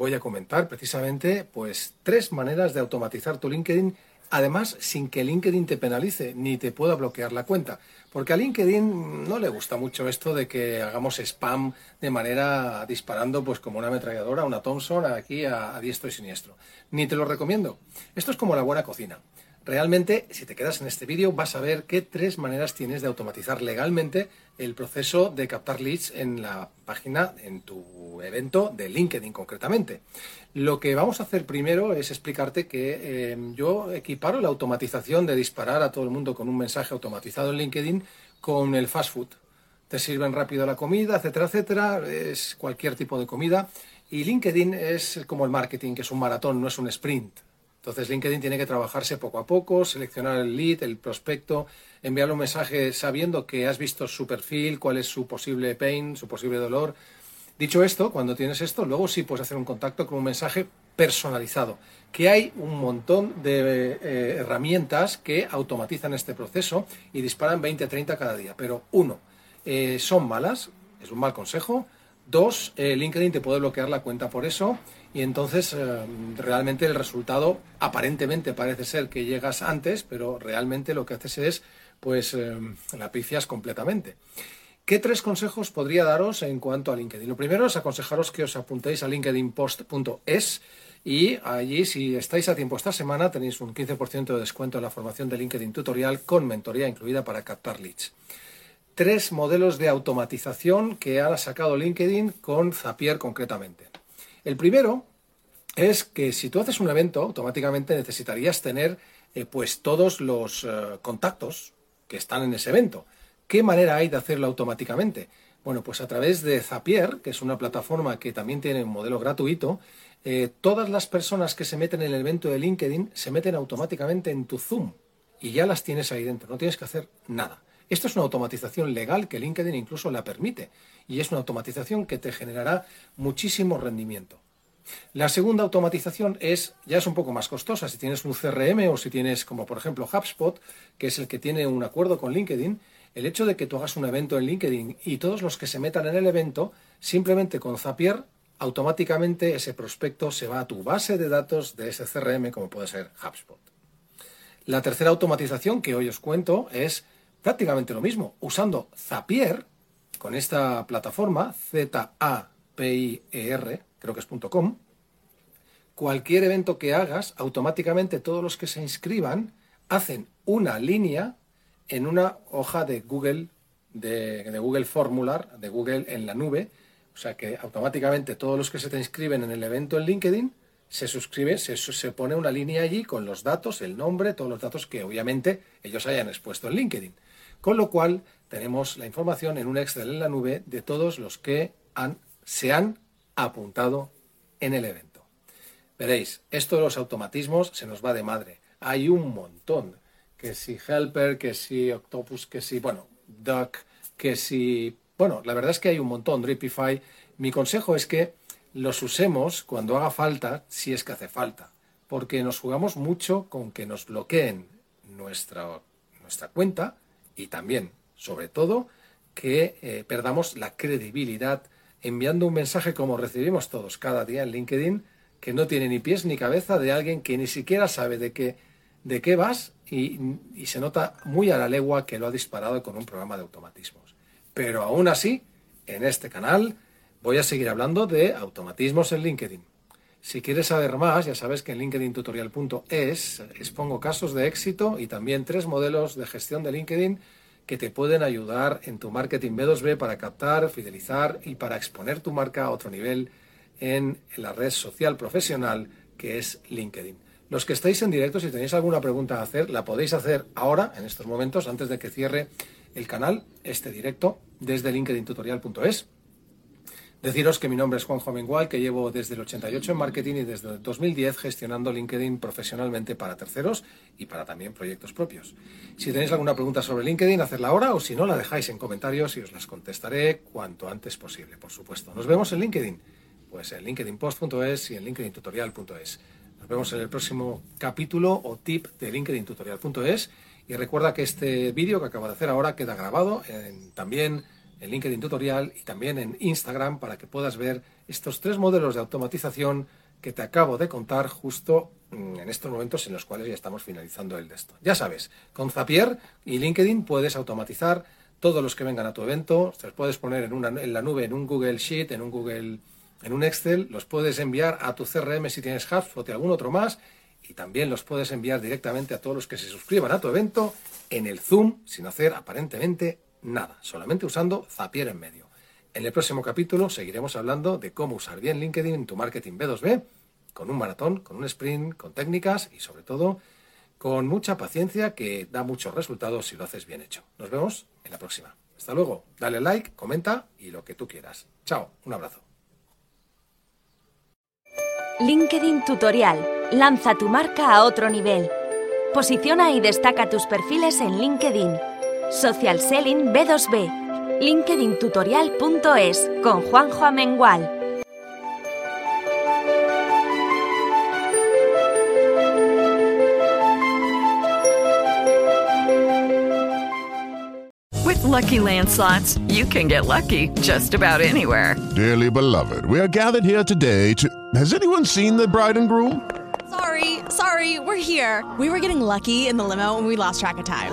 voy a comentar precisamente pues tres maneras de automatizar tu LinkedIn, además sin que LinkedIn te penalice ni te pueda bloquear la cuenta. Porque a LinkedIn no le gusta mucho esto de que hagamos spam de manera disparando pues como una ametralladora, una Thompson aquí a, a diestro y siniestro. Ni te lo recomiendo. Esto es como la buena cocina. Realmente, si te quedas en este vídeo, vas a ver qué tres maneras tienes de automatizar legalmente el proceso de captar leads en la página, en tu evento de LinkedIn concretamente. Lo que vamos a hacer primero es explicarte que eh, yo equiparo la automatización de disparar a todo el mundo con un mensaje automatizado en LinkedIn con el fast food. Te sirven rápido la comida, etcétera, etcétera, es cualquier tipo de comida. Y LinkedIn es como el marketing, que es un maratón, no es un sprint. Entonces LinkedIn tiene que trabajarse poco a poco, seleccionar el lead, el prospecto, enviarle un mensaje sabiendo que has visto su perfil, cuál es su posible pain, su posible dolor. Dicho esto, cuando tienes esto, luego sí puedes hacer un contacto con un mensaje personalizado, que hay un montón de eh, herramientas que automatizan este proceso y disparan 20 30 cada día. Pero uno, eh, son malas, es un mal consejo. Dos, eh, LinkedIn te puede bloquear la cuenta por eso y entonces eh, realmente el resultado aparentemente parece ser que llegas antes, pero realmente lo que haces es pues eh, la picias completamente. ¿Qué tres consejos podría daros en cuanto a LinkedIn? Lo primero es aconsejaros que os apuntéis a linkedinpost.es y allí, si estáis a tiempo esta semana, tenéis un 15% de descuento en la formación de LinkedIn tutorial con mentoría incluida para captar leads. Tres modelos de automatización que ha sacado LinkedIn con Zapier concretamente. El primero es que si tú haces un evento, automáticamente necesitarías tener eh, pues todos los eh, contactos que están en ese evento. ¿Qué manera hay de hacerlo automáticamente? Bueno, pues a través de Zapier, que es una plataforma que también tiene un modelo gratuito, eh, todas las personas que se meten en el evento de LinkedIn se meten automáticamente en tu Zoom y ya las tienes ahí dentro, no tienes que hacer nada. Esto es una automatización legal que LinkedIn incluso la permite y es una automatización que te generará muchísimo rendimiento. La segunda automatización es, ya es un poco más costosa, si tienes un CRM o si tienes, como por ejemplo HubSpot, que es el que tiene un acuerdo con LinkedIn, el hecho de que tú hagas un evento en LinkedIn y todos los que se metan en el evento, simplemente con Zapier, automáticamente ese prospecto se va a tu base de datos de ese CRM, como puede ser HubSpot. La tercera automatización que hoy os cuento es prácticamente lo mismo, usando Zapier, con esta plataforma, Z-A-P-I-E-R, creo que es .com, cualquier evento que hagas, automáticamente todos los que se inscriban hacen una línea en una hoja de Google, de, Google Formular, de Google en la nube, o sea que automáticamente todos los que se te inscriben en el evento en LinkedIn se suscribe, se, se, pone una línea allí con los datos, el nombre, todos los datos que obviamente ellos hayan expuesto en LinkedIn. Con lo cual tenemos la información en un Excel en la nube de todos los que se han apuntado en el evento. Veréis, esto de los automatismos se nos va de madre. Hay un montón. Que si Helper, que si Octopus, que si, bueno, Duck, que si... Bueno, la verdad es que hay un montón. Dripify. Mi consejo es que los usemos cuando haga falta, si es que hace falta. Porque nos jugamos mucho con que nos bloqueen nuestra, nuestra cuenta y también, sobre todo, que eh, perdamos la credibilidad enviando un mensaje como recibimos todos cada día en LinkedIn, que no tiene ni pies ni cabeza de alguien que ni siquiera sabe de qué, de qué vas y, y se nota muy a la legua que lo ha disparado con un programa de automatismos. Pero aún así, en este canal voy a seguir hablando de automatismos en LinkedIn. Si quieres saber más, ya sabes que en linkedintutorial.es expongo casos de éxito y también tres modelos de gestión de LinkedIn que te pueden ayudar en tu marketing B2B para captar, fidelizar y para exponer tu marca a otro nivel en la red social profesional que es LinkedIn. Los que estáis en directo, si tenéis alguna pregunta a hacer, la podéis hacer ahora, en estos momentos, antes de que cierre el canal, este directo, desde linkedintutorial.es. Deciros que mi nombre es Juanjo Mengual, que llevo desde el 88 en marketing y desde el 2010 gestionando LinkedIn profesionalmente para terceros y para también proyectos propios. Si tenéis alguna pregunta sobre LinkedIn, hacedla ahora o si no, la dejáis en comentarios y os las contestaré cuanto antes posible, por supuesto. Nos vemos en LinkedIn, pues en linkedinpost.es y en linkedintutorial.es. Nos vemos en el próximo capítulo o tip de linkedintutorial.es y recuerda que este vídeo que acabo de hacer ahora queda grabado también en LinkedIn Tutorial y también en Instagram para que puedas ver estos tres modelos de automatización que te acabo de contar justo mm, en estos momentos en los cuales ya estamos finalizando el de esto. Ya sabes, con Zapier y LinkedIn puedes automatizar todos los que vengan a tu evento, los puedes poner en, una, en la nube, en un Google Sheet, en un Google, en un Excel, los puedes enviar a tu CRM si tienes HubSpot y algún otro más, y también los puedes enviar directamente a todos los que se suscriban a tu evento en el Zoom sin hacer aparentemente nada, solamente usando Zapier en medio. En el próximo capítulo seguiremos hablando de cómo usar bien LinkedIn en tu marketing B2B, con un maratón, con un sprint, con técnicas y sobre todo con mucha paciencia que da muchos resultados si lo haces bien hecho. Nos vemos en la próxima. Hasta luego. Dale like, comenta y lo que tú quieras. Chao, un abrazo. LinkedIn Tutorial. Lanza tu marca a otro nivel. Posiciona y destaca tus perfiles en LinkedIn. Social Selling B2B. LinkedIntutorial.es con Juanjo Amengual. With Lucky Land slots, you can get lucky just about anywhere. Dearly beloved, we are gathered here today to. Has anyone seen the bride and groom? Sorry, sorry, we're here. We were getting lucky in the limo and we lost track of time.